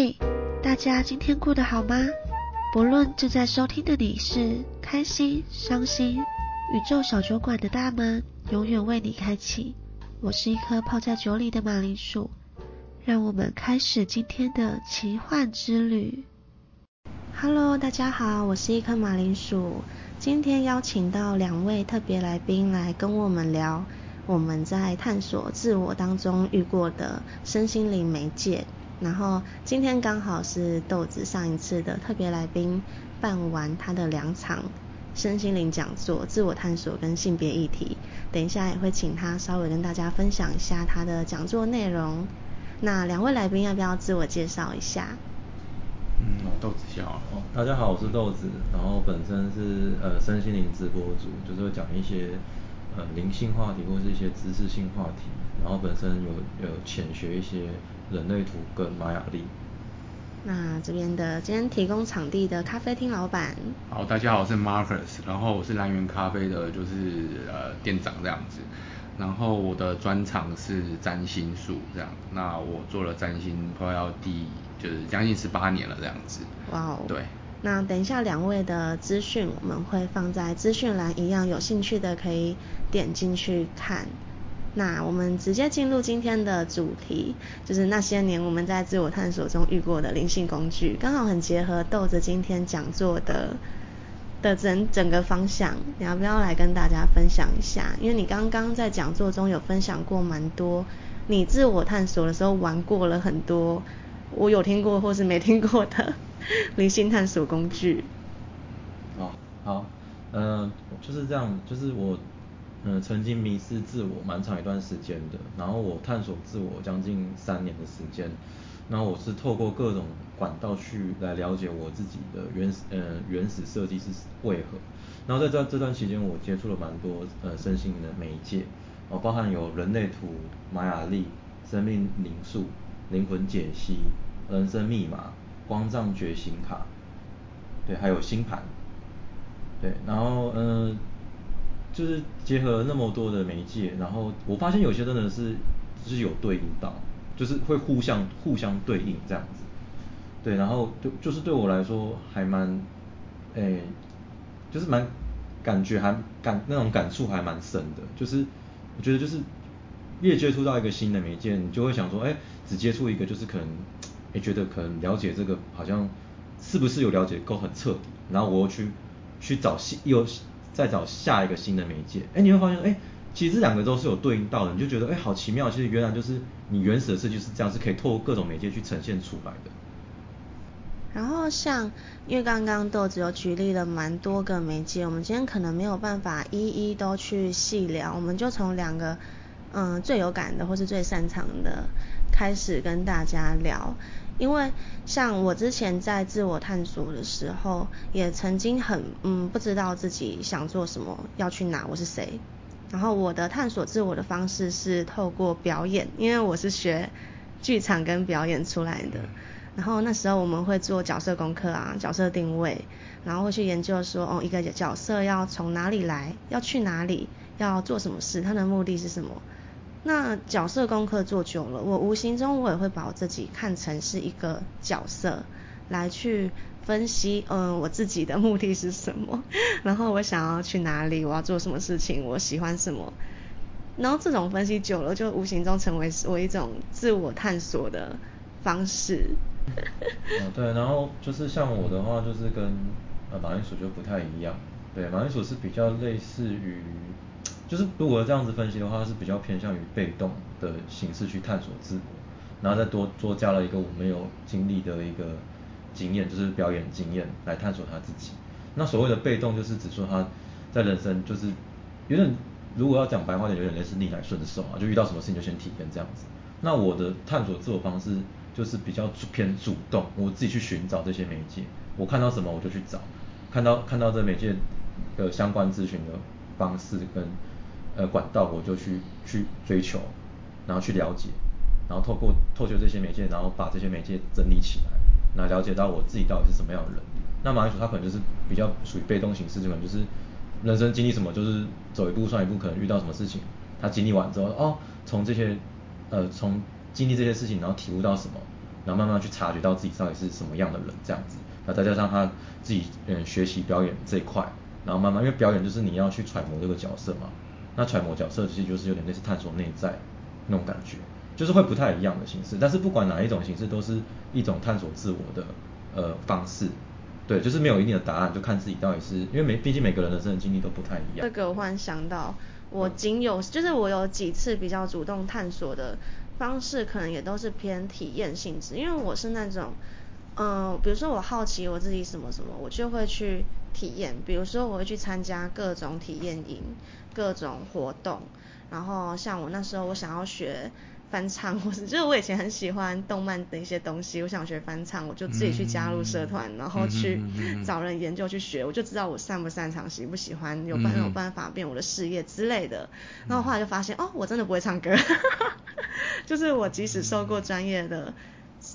嘿，大家今天过得好吗？不论正在收听的你是开心、伤心，宇宙小酒馆的大门永远为你开启。我是一颗泡在酒里的马铃薯，让我们开始今天的奇幻之旅。Hello，大家好，我是一颗马铃薯。今天邀请到两位特别来宾来跟我们聊我们在探索自我当中遇过的身心灵媒介。然后今天刚好是豆子上一次的特别来宾办完他的两场身心灵讲座，自我探索跟性别议题。等一下也会请他稍微跟大家分享一下他的讲座内容。那两位来宾要不要自我介绍一下？嗯，豆子先好。哦，大家好，我是豆子，然后本身是呃身心灵直播主，就是会讲一些呃灵性话题或是一些知识性话题，然后本身有有浅学一些人类图跟玛雅历。那这边的今天提供场地的咖啡厅老板。好，大家好，我是 Marcus，然后我是蓝源咖啡的，就是呃店长这样子。然后我的专长是占星术这样，那我做了占星快要第就是将近十八年了这样子。哇哦。对。那等一下两位的资讯我们会放在资讯栏一样，有兴趣的可以点进去看。那我们直接进入今天的主题，就是那些年我们在自我探索中遇过的灵性工具，刚好很结合豆子今天讲座的的整整个方向，你要不要来跟大家分享一下？因为你刚刚在讲座中有分享过蛮多，你自我探索的时候玩过了很多，我有听过或是没听过的灵性探索工具。哦，好，嗯，就是这样，就是我。嗯，曾经迷失自我蛮长一段时间的，然后我探索自我将近三年的时间，然后我是透过各种管道去来了解我自己的原始呃原始设计是为何，然后在这这段期间我接触了蛮多呃身心灵的媒介，哦包含有人类图、玛雅历、生命灵数、灵魂解析、人生密码、光藏觉醒卡，对，还有星盘，对，然后嗯。就是结合那么多的媒介，然后我发现有些真的是是有对应到，就是会互相互相对应这样子，对，然后就就是对我来说还蛮，诶，就是蛮感觉还感那种感触还蛮深的，就是我觉得就是越接触到一个新的媒介，你就会想说，哎，只接触一个就是可能，哎觉得可能了解这个好像是不是有了解够很彻底，然后我又去去找新又。再找下一个新的媒介，哎，你会发现，哎，其实这两个都是有对应到的，你就觉得，哎，好奇妙，其实原来就是你原始的设计是这样，是可以透过各种媒介去呈现出来的。然后像，因为刚刚豆子有举例了蛮多个媒介，我们今天可能没有办法一一都去细聊，我们就从两个，嗯，最有感的或是最擅长的开始跟大家聊。因为像我之前在自我探索的时候，也曾经很嗯不知道自己想做什么，要去哪，我是谁。然后我的探索自我的方式是透过表演，因为我是学剧场跟表演出来的。然后那时候我们会做角色功课啊，角色定位，然后会去研究说，哦，一个角色要从哪里来，要去哪里，要做什么事，他的目的是什么。那角色功课做久了，我无形中我也会把我自己看成是一个角色，来去分析，嗯，我自己的目的是什么，然后我想要去哪里，我要做什么事情，我喜欢什么，然后这种分析久了，就无形中成为我一种自我探索的方式。嗯，对，然后就是像我的话，就是跟呃马铃薯就不太一样，对，马铃薯是比较类似于。就是如果这样子分析的话，是比较偏向于被动的形式去探索自我，然后再多多加了一个我没有经历的一个经验，就是表演经验来探索他自己。那所谓的被动，就是指说他在人生就是有点，如果要讲白话点，有点类似逆来顺受啊，就遇到什么事情就先体验这样子。那我的探索自我方式就是比较偏主动，我自己去寻找这些媒介，我看到什么我就去找，看到看到这媒介的相关咨询的方式跟。呃，管道我就去去追求，然后去了解，然后透过透过这些媒介，然后把这些媒介整理起来，那了解到我自己到底是什么样的人。那马铃薯他可能就是比较属于被动形式，这种就是人生经历什么就是走一步算一步，可能遇到什么事情，他经历完之后，哦，从这些呃从经历这些事情，然后体悟到什么，然后慢慢去察觉到自己到底是什么样的人这样子，那再加上他自己嗯学习表演这一块，然后慢慢因为表演就是你要去揣摩这个角色嘛，那揣摩角色其实就是有点类似探索内在那种感觉，就是会不太一样的形式，但是不管哪一种形式都是一种探索自我的呃方式。对，就是没有一定的答案，就看自己到底是因为每毕竟每个人的生经历都不太一样。这个我忽然想到，我仅有就是我有几次比较主动探索的方式，可能也都是偏体验性质，因为我是那种，嗯，比如说我好奇我自己什么什么，我就会去体验，比如说我会去参加各种体验营、各种活动，然后像我那时候我想要学。翻唱，或是 就是我以前很喜欢动漫的一些东西，我想学翻唱，我就自己去加入社团，然后去找人研究去学，我就知道我擅不擅长，喜不喜欢，有办有办法变我的事业之类的。然后后来就发现，哦，我真的不会唱歌，就是我即使受过专业的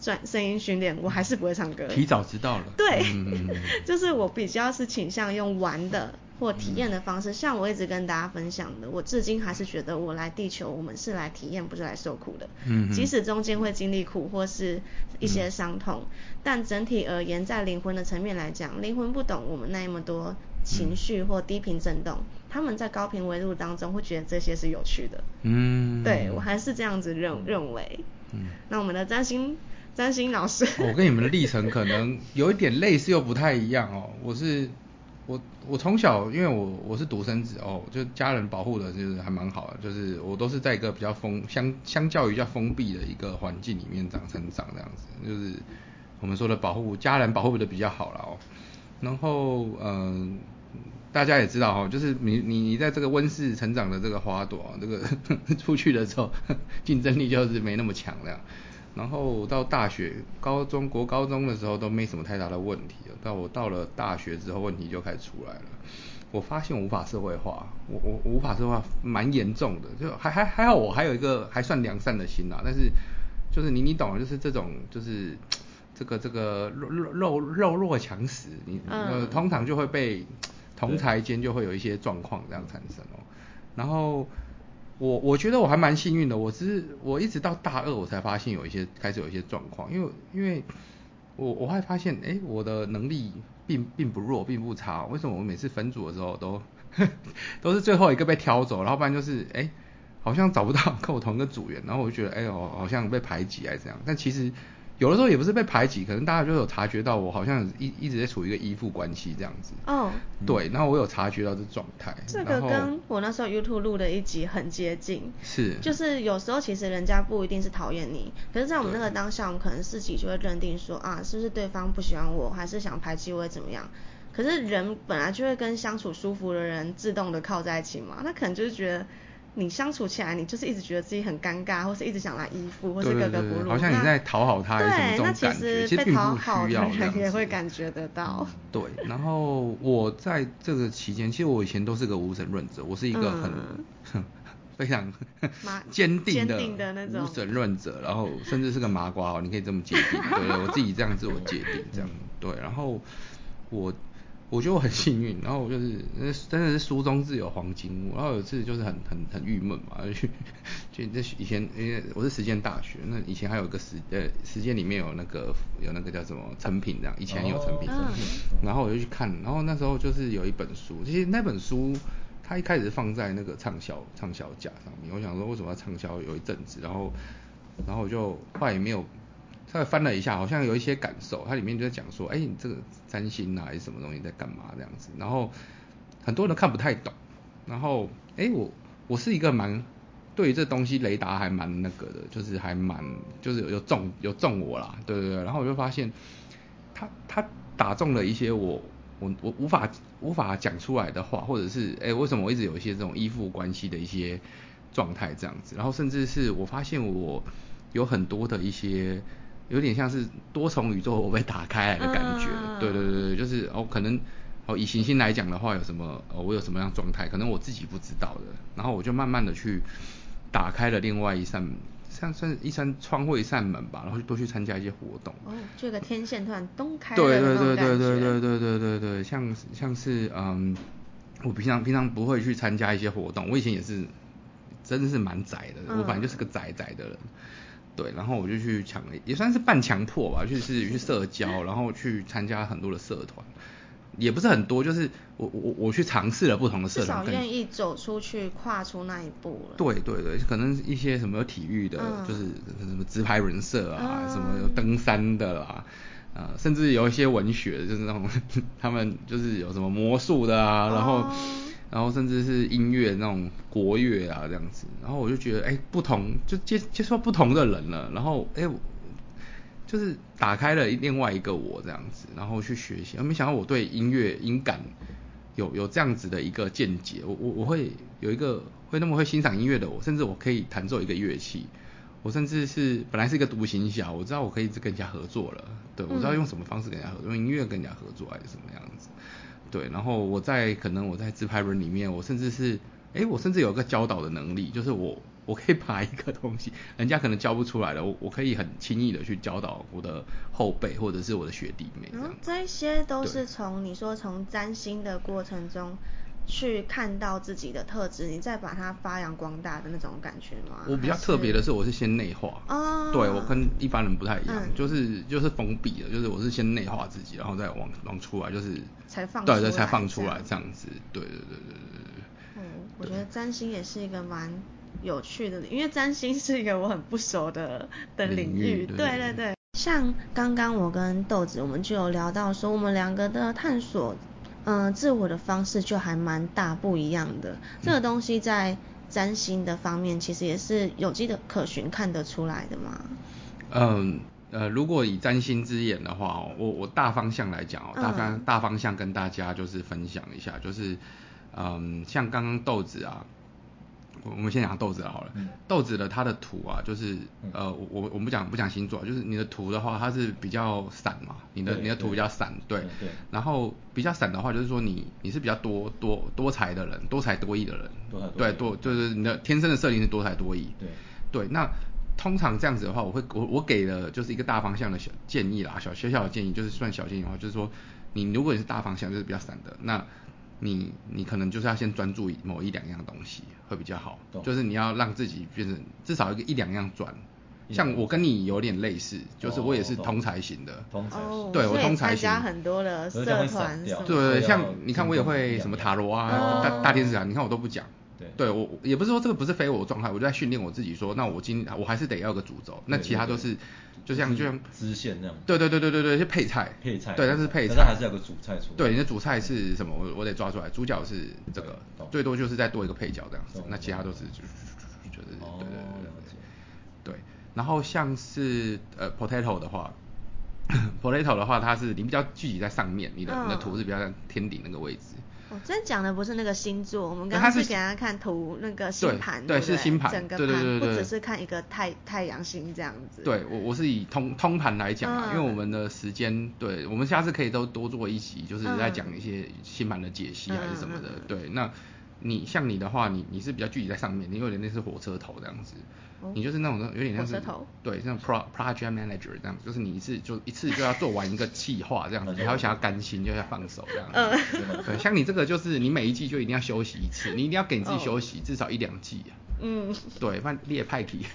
专声音训练，我还是不会唱歌。提早知道了。对，就是我比较是倾向用玩的。或体验的方式，像我一直跟大家分享的，我至今还是觉得我来地球，我们是来体验，不是来受苦的。嗯。即使中间会经历苦或是一些伤痛，但整体而言，在灵魂的层面来讲，灵魂不懂我们那么多情绪或低频震动，他们在高频维度当中会觉得这些是有趣的。嗯。对我还是这样子认认为。嗯。那我们的占星占星老师，我跟你们的历程可能有一点类似又不太一样哦，我是。我我从小，因为我我是独生子哦，就家人保护的就是还蛮好的，就是我都是在一个比较封相相较于较封闭的一个环境里面长成长这样子，就是我们说的保护家人保护的比较好了哦。然后嗯，大家也知道哈，就是你你你在这个温室成长的这个花朵，这个 出去的时候 竞争力就是没那么强了。然后到大学、高中、国高中的时候都没什么太大的问题了。到我到了大学之后，问题就开始出来了。我发现无法社会化，我我无法社会化蛮严重的。就还还还好，我还有一个还算良善的心啊。但是就是你你懂，就是这种就是 这个这个肉肉肉弱强食，你呃通常就会被同才间就会有一些状况这样产生哦。然后。我我觉得我还蛮幸运的，我只是我一直到大二我才发现有一些开始有一些状况，因为因为我我会发现，哎，我的能力并并不弱，并不差，为什么我每次分组的时候都 都是最后一个被挑走，然后不然就是哎好像找不到 跟我同一个组员，然后我就觉得哎呦好像被排挤还是怎样，但其实。有的时候也不是被排挤，可能大家就有察觉到我好像一一直在处于一个依附关系这样子。哦。对，然后我有察觉到这状态。这个跟我那时候 YouTube 录的一集很接近。是。就是有时候其实人家不一定是讨厌你，可是在我们那个当下，我们可能自己就会认定说啊，是不是对方不喜欢我，还是想排挤我，怎么样？可是人本来就会跟相处舒服的人自动的靠在一起嘛，那可能就是觉得。你相处起来，你就是一直觉得自己很尴尬，或是一直想来依附，或是格格不入。好像你在讨好他，对，那其实被讨好的人也会感觉得到。对，然后我在这个期间，其实我以前都是个无神论者，我是一个很 非常 坚定的无神论者，然后甚至是个麻瓜哦，你可以这么界定，对我自己这样自我界定，这样对，然后我。我觉得我很幸运，然后我就是，真的是书中自有黄金屋。然后有一次就是很很很郁闷嘛，就就 那以前因为我是实践大学，那以前还有个实呃实践里面有那个有那个叫什么成品这样，以前有成品，然后我就去看，然后那时候就是有一本书，其实那本书它一开始放在那个畅销畅销架上面，我想说为什么要畅销有一阵子，然后然后我就后来也没有。稍微翻了一下，好像有一些感受。它里面就在讲说，哎，你这个占星啊，还是什么东西在干嘛这样子。然后很多人都看不太懂。然后，哎，我我是一个蛮对于这东西雷达还蛮那个的，就是还蛮就是有中有中我啦，对对对。然后我就发现，他他打中了一些我我我无法无法讲出来的话，或者是哎为什么我一直有一些这种依附关系的一些状态这样子。然后甚至是我发现我有很多的一些。有点像是多重宇宙我被打开来的感觉，对对对对，就是哦可能哦以行星来讲的话有什么哦我有什么样状态，可能我自己不知道的，然后我就慢慢的去打开了另外一扇像算一扇窗或一扇门吧，然后多去参加一些活动。哦，这个天线突然东开对对对对对对对对对对，像像是嗯我平常平常不会去参加一些活动，我以前也是真的是蛮宅的，我反正就是个宅宅的人。对，然后我就去强，也算是半强迫吧，就是去社交，然后去参加很多的社团，也不是很多，就是我我我去尝试了不同的社至少团，愿意走出去，跨出那一步了。对对对，可能一些什么有体育的，嗯就是什么直排人社啊，嗯什么有登山的啦，呃，甚至有一些文学，就是那种 他们就是有什么魔术的啊，然后、哦然后甚至是音乐那种国乐啊这样子，然后我就觉得哎，不同就接接触到不同的人了，然后哎。我就是打开了另外一个我这样子，然后去学习，没想到我对音乐音感有有这样子的一个见解，我我我会有一个会那么会欣赏音乐的我，甚至我可以弹奏一个乐器，我甚至是本来是一个独行侠，我知道我可以跟人家合作了，对我知道用什么方式跟人家合作，用音乐跟人家合作还是什么样子，对，然后我在可能我在自拍人里面，我甚至是，哎，我甚至有一个教导的能力，就是我我可以把一个东西，人家可能教不出来的，我我可以很轻易的去教导我的后辈或者是我的学弟妹这样然后。这些都是从你说从占星的过程中去看到自己的特质，你再把它发扬光大的那种感觉吗？我比较特别的是，我是先内化。哦对我跟一般人不太一样，嗯就是就是封闭的，就是我是先内化自己，然后再往往出来，就是才放对对，才放出来这样子。对对对对对对。哦，我觉得占星也是一个蛮有趣的，因为占星是一个我很不熟的的领领域对对对，像刚刚我跟豆子，我们就有聊到说，我们两个的探索，嗯、自我的方式就还蛮大不一样的。这个东西在占星的方面，其实也是有迹的可循，看得出来的嘛。嗯呃，如果以占星之眼的话哦，我我大方向来讲哦，大方、嗯大方向跟大家就是分享一下，就是嗯，像刚刚豆子啊，我我们先讲豆子好了。嗯。豆子的它的图啊，就是嗯。呃，我我我们不讲不讲星座，就是你的图的话，它是比较散嘛，你的你的图比较散，对。对对。然后比较散的话，就是说你你是比较多多多才的人，多才多艺的人，多才多对多就是你的天生的设定是多才多艺，对。对，那通常这样子的话，我会我我给的就是一个大方向的小建议啦，小小小的建议，就是算小建议的话，就是说你如果你是大方向，就是比较散的，那你你可能就是要先专注于某一两样东西会比较好，就是你要让自己变成至少一个一两样转。像我跟你有点类似，就是我也是通才型的，通才型，对我通才型参加很多的社团什么对对像你看我也会什么塔罗啊、哦大大天使啊，你看我都不讲。对。对我我也不是说这个不是非我的状态，我就在训练我自己说，那我今我还是得要有个主轴，那其他都是就像就像支线那样。对对对对对对，是配菜，配菜对，但是配菜，还是要有个主菜出来。对，你的主菜是什么？我我得抓出来，主角是这个，最多就是再多一个配角这样子，那其他都是就就是哦对对对对对，然后像是呃 potato 的话，potato 的话，它是你比较聚集在上面，你的你的嗯。图是比较在天顶那个位置。哦，这讲的不是那个星座，我们刚是刚是给大家看图那个星盘，对是星盘整个对对盘对对对不只是看一个太太阳星这样子。对我我是以通通盘来讲啊，嗯因为我们的时间，对我们下次可以都多做一集，就是在嗯讲一些星盘的解析还是什么的。对，那你像你的话，你你是比较聚集在上面，你有点类似火车头这样子。哦你就是那种有点像是火车头对，像 pro project manager 这样子，就是你一次就一次就要做完一个计划这样子，你还会想要甘心，就要放手这样子。嗯 对，像你这个就是你每一季就一定要休息一次，你一定要给你自己哦休息，至少一两季啊。嗯，对，不然列派题。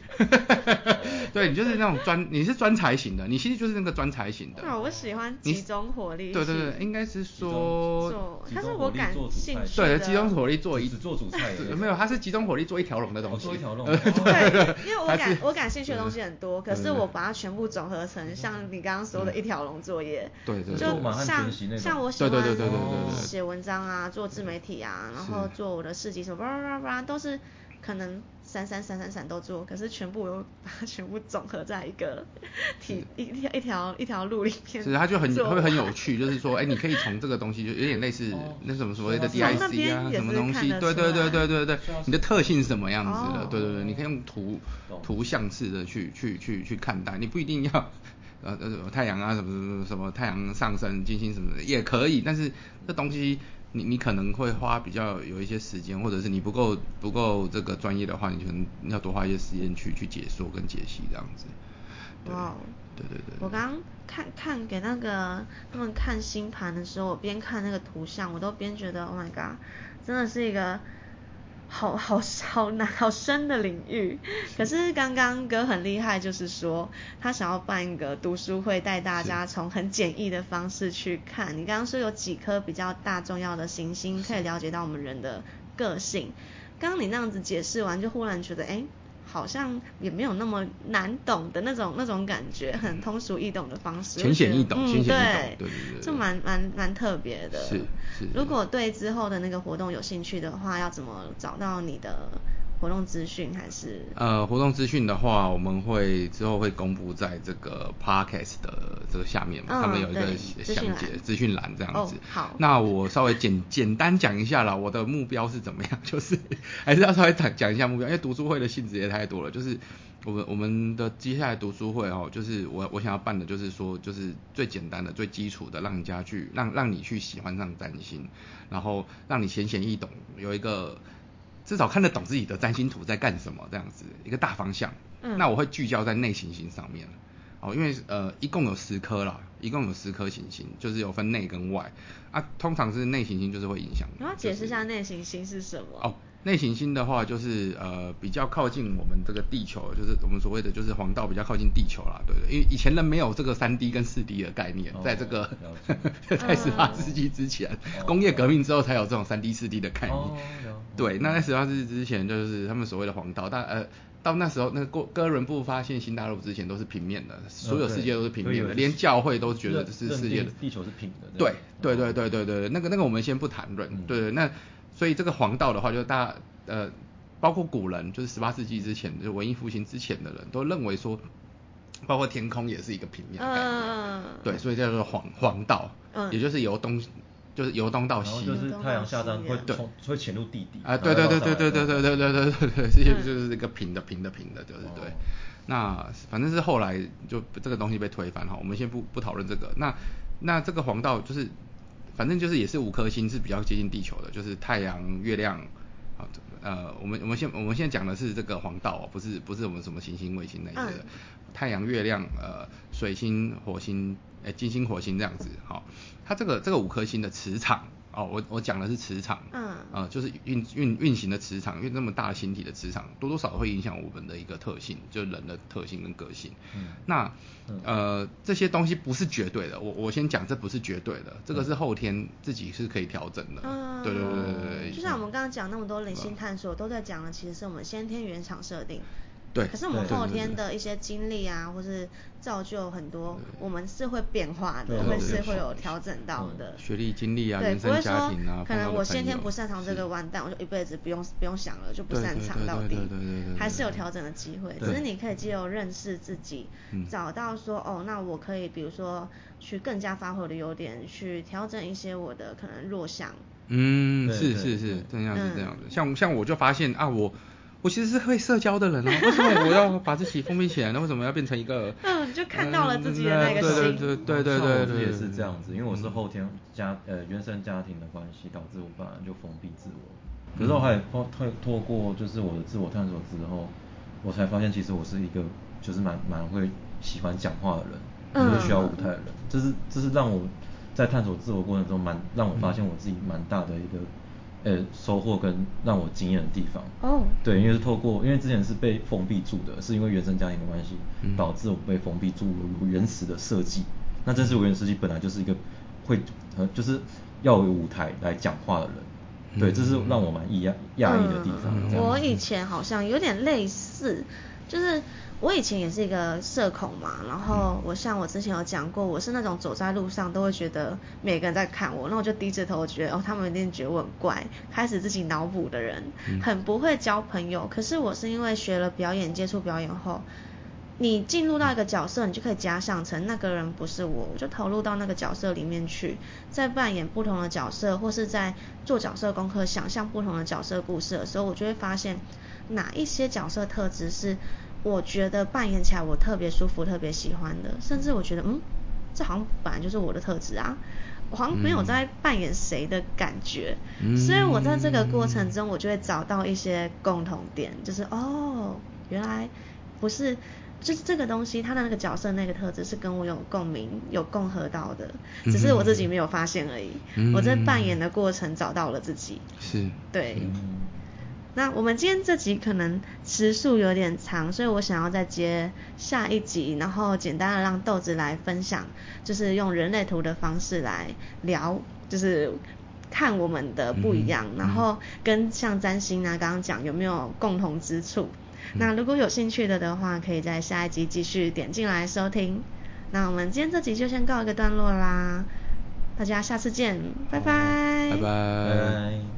对你就是那种专，你是专才型的，你其实就是那个专才型的。对，我喜欢集中火力对对对，应该是说，做，集它是我感兴趣对，集中火力做一只做主菜的 对没有，它是集中火力做一条龙的东西。一条龙。对，因为我感 我感兴趣的东西很多，可是我把它全部总合成像你刚刚说的一条龙作业，对对对就像像我喜对对欢对对对对对写文章啊，做自媒体啊，然后做我的事迹什么叭叭叭叭，都是可能闪闪闪闪闪都做，可是全部我把它全部总合在一个 体一条一条一条路里面，是，它就很会很有趣，就是说，哎，你可以从这个东西，就有点类似哦那什么所谓的所以它是 DIC 啊，什么东西，对对对对对对你的特性是什么样子的？哦对对对，你可以用图图像式的去去去去看待，你不一定要。呃 呃，太阳啊，什么什么什么太阳上升、金星什么的也可以，但是这东西你你可能会花比较有一些时间，或者是你不够不够这个专业的话，你可能要多花一些时间去去解说跟解析这样子。对哇哦对对对。我刚刚看看给那个他们看星盘的时候，我边看那个图像，我都边觉得 Oh my god，真的是一个好好好难好深的领域。可是刚刚哥很厉害，就是说他想要办一个读书会，带大家从很简易的方式去看。你刚刚说有几颗比较大重要的行星，可以了解到我们人的个性。刚刚你那样子解释完，就忽然觉得，哎。好像也没有那么难懂的那种那种感觉，很通俗易懂的方式，浅显易懂，浅显易懂，对对蛮蛮蛮特别的。是是。如果对之后的那个活动有兴趣的话，要怎么找到你的？活动资讯还是？呃，活动资讯的话，我们会之后会公布在这个 podcast 的这个下面嘛，他们有一个详解资讯栏这样子。好。那我稍微简简单讲一下啦，我的目标是怎么样？就是 还是要稍微讲讲一下目标，因为读书会的性质也太多了。就是我们我们的接下来读书会哦，就是我我想要办的就是说，就是最简单的、最基础的，让人家去让让你去喜欢上占星，然后让你浅显易懂，有一个。至少看得懂自己的占星图在干什么，这样子一个大方向。嗯，那我会聚焦在内行星上面。哦，因为呃一共有十颗啦，一共有十颗行星，就是有分内跟外。啊，通常是内行星就是会影响。你要解释一下内行星是什么？哦。内行星的话，就是呃比较靠近我们这个地球，就是我们所谓的就是黄道比较靠近地球啦，对对，因为以前人没有这个三 D 跟四 D 的概念，在这个 在十八世纪之前，工业革命之后才有这种三 D 四 D 的概念。对，那在十八世纪之前，就是他们所谓的黄道，但呃到那时候，那哥哥伦布发现新大陆之前都是平面的，所有世界都是平面的，连教会都觉得这是世界的地球是平的。对对对对对对，那个那个我们先不谈论，对对那。所以这个黄道的话，就是大家呃，包括古人，就是十八世纪之前，就是文艺复兴之前的人都认为说，包括天空也是一个平面的概念，对，所以叫做黄黄道，嗯也就是由东就是由东到西，就是太阳下山会从会潜入地底啊，对对对对对对对对对对对对，这些就是一个平的平的平的，对对对。那反正是后来就这个东西被推翻哈，我们先不不讨论这个。那那这个黄道就是。反正就是也是五颗星是比较接近地球的，就是太阳、月亮，啊，呃，我们我们现我们现在讲的是这个黄道哦，不是不是我们什么行星、卫星那些的，太阳、月亮、呃，水星、火星、哎，金星、火星这样子，好，它这个这个五颗星的磁场。哦，我我讲的是磁场，嗯，啊，就是运运运行的磁场，因为那么大的星体的磁场，多多少少会影响我们的一个特性，就人的特性跟个性。嗯，那呃这些东西不是绝对的，我我先讲这不是绝对的，这个是后天自己是可以调整的。嗯，对对对对对。就像我们刚刚讲那么多灵性探索，都在讲的其实是我们先天原厂设定。对，可是我们后天的一些经历啊，或是造就很多，我们是会变化的，会是会有调整到的。学历、经历啊，对，不会说可能我先天不擅长这个完蛋，我就一辈子不用不用想了，就不擅长到底。对对对对还是有调整的机会，只是你可以借由认识自己，找到说哦，那我可以比如说去更加发挥我的优点，去调整一些我的可能弱项。嗯，是是是，这样是这样的。像像我就发现啊，我。我其实是会社交的人啊，为什么我要把自己封闭起来呢？为什么要变成一个？嗯，就看到了自己的那个心。对对对对对对，也是这样子，因为我是后天家呃原生家庭的关系，导致我本来就封闭自我。可是我还透透透过就是我的自我探索之后，我才发现其实我是一个就是蛮蛮会喜欢讲话的人，就是需要舞台的人。这是这是让我在探索自我过程中蛮让我发现我自己蛮大的一个。呃，收获跟让我惊艳的地方哦，对，因为是透过，因为之前是被封闭住的，是因为原生家庭的关系，导致我被封闭住。原始的设计，那这是我原始设计本来就是一个会呃，就是要有舞台来讲话的人，对，这是让我蛮意讶讶异的地方。我以前好像有点类似，就是。我以前也是一个社恐嘛，然后我像我之前有讲过，我是那种走在路上都会觉得每个人在看我，那我就低着头，觉得哦他们一定觉得我很怪，开始自己脑补的人，很不会交朋友。可是我是因为学了表演，接触表演后，你进入到一个角色，你就可以假想成那个人不是我，我就投入到那个角色里面去，在扮演不同的角色，或是在做角色功课，想象不同的角色故事的时候，我就会发现哪一些角色特质是。我觉得扮演起来我特别舒服、特别喜欢的，甚至我觉得，嗯，这好像本来就是我的特质啊，我好像没有在扮演谁的感觉，所以我在这个过程中，我就会找到一些共同点，就是哦，原来不是，就是这个东西，他的那个角色那个特质是跟我有共鸣、有共和到的，只是我自己没有发现而已。我在扮演的过程找到了自己，是，对。那我们今天这集可能时速有点长，所以我想要再接下一集，然后简单的让豆子来分享，就是用人类图的方式来聊，就是看我们的不一样，然后跟像占星啊刚刚讲有没有共同之处。那如果有兴趣的的话，可以在下一集继续点进来收听。那我们今天这集就先告一个段落啦，大家下次见，拜拜，拜拜。